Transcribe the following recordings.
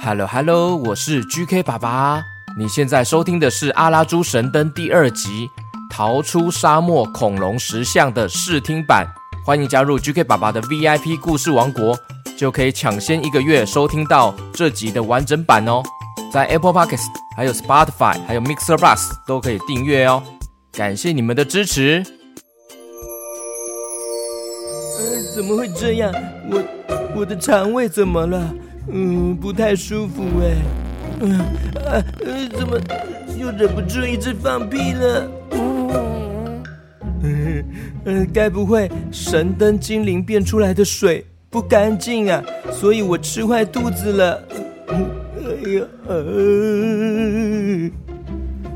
Hello Hello，我是 GK 爸爸。你现在收听的是《阿拉猪神灯》第二集《逃出沙漠恐龙石像》的试听版。欢迎加入 GK 爸爸的 VIP 故事王国，就可以抢先一个月收听到这集的完整版哦。在 Apple Podcast、还有 Spotify、还有 Mixer Bus 都可以订阅哦。感谢你们的支持。呃，怎么会这样？我我的肠胃怎么了？嗯，不太舒服哎。嗯，啊，怎么又忍不住一直放屁了？嗯，呃，该不会神灯精灵变出来的水不干净啊？所以我吃坏肚子了。哎呀，呃。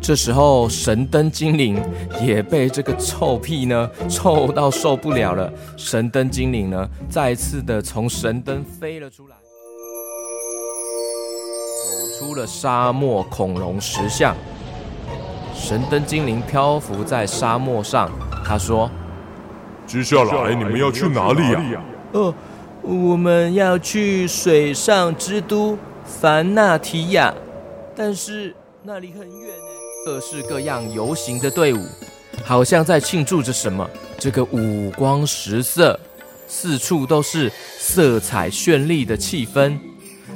这时候，神灯精灵也被这个臭屁呢臭到受不了了。神灯精灵呢，再次的从神灯飞了出来，出了沙漠恐龙石像。神灯精灵漂浮在沙漠上，他说：“接下来你们要去哪里呀？”“哦，我们要去水上之都凡纳提亚，但是那里很远呢。”各式各样游行的队伍，好像在庆祝着什么。这个五光十色，四处都是色彩绚丽的气氛。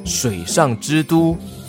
水上之都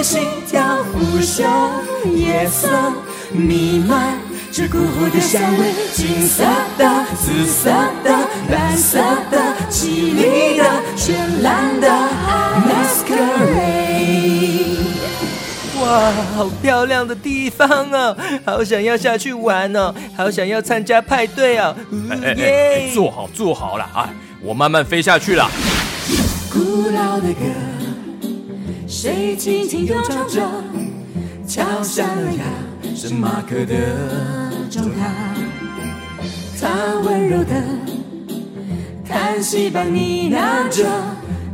的心跳，腐朽夜色弥漫着蛊惑的香味，金色的、紫色的、蓝色的、绮丽的、绚烂的 masquerade。哇，好漂亮的地方哦，好想要下去玩哦，好想要参加派对哦。耶！坐好，坐好了啊，我慢慢飞下去了。古老的歌，谁轻轻地唱着，敲响了呀，是马克的钟塔。他温柔的叹息般呢喃着，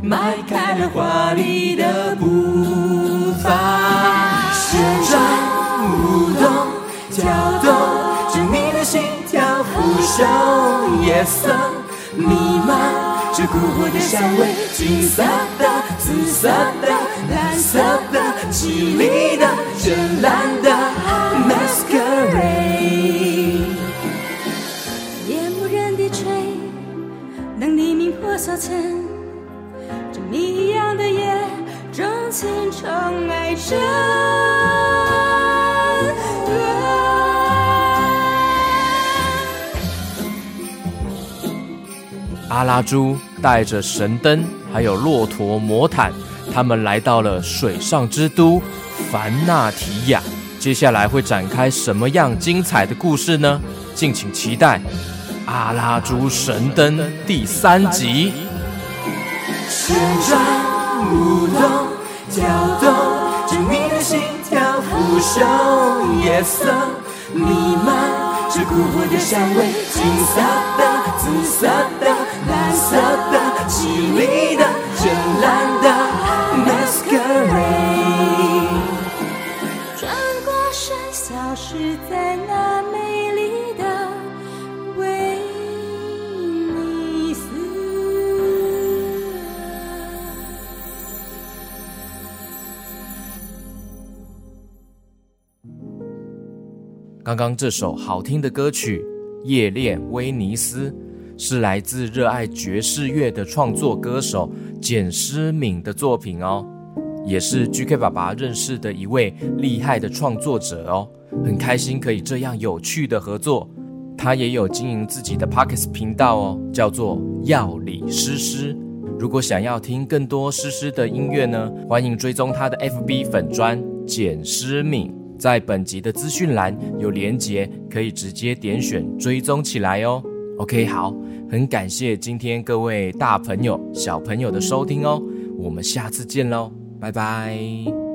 迈开了华丽的步伐。旋转、舞动、跳动着你的心跳，呼啸夜色弥漫。这蛊惑的香味，金色的、紫色的、蓝色的、绮丽的、绚烂的 masquerade。夜幕人低垂，当黎明破晓前，这谜一样的夜，钟情宠爱着。阿拉猪带着神灯，还有骆驼魔毯，他们来到了水上之都凡纳提亚。接下来会展开什么样精彩的故事呢？敬请期待《阿拉猪神灯》第三集。旋转、舞动、跳动着你的心跳，腐朽夜色弥漫。是蛊惑的香味，金色的、紫色的、蓝色的、绮丽的、绚烂的 masquerade。转过身，消失在那美丽的威尼斯。刚刚这首好听的歌曲《夜恋威尼斯》是来自热爱爵士乐的创作歌手简诗敏的作品哦，也是 GK 爸爸认识的一位厉害的创作者哦，很开心可以这样有趣的合作。他也有经营自己的 Pockets 频道哦，叫做药理诗诗。如果想要听更多诗诗的音乐呢，欢迎追踪他的 FB 粉专简诗敏。在本集的资讯栏有连结，可以直接点选追踪起来哦。OK，好，很感谢今天各位大朋友、小朋友的收听哦，我们下次见喽，拜拜。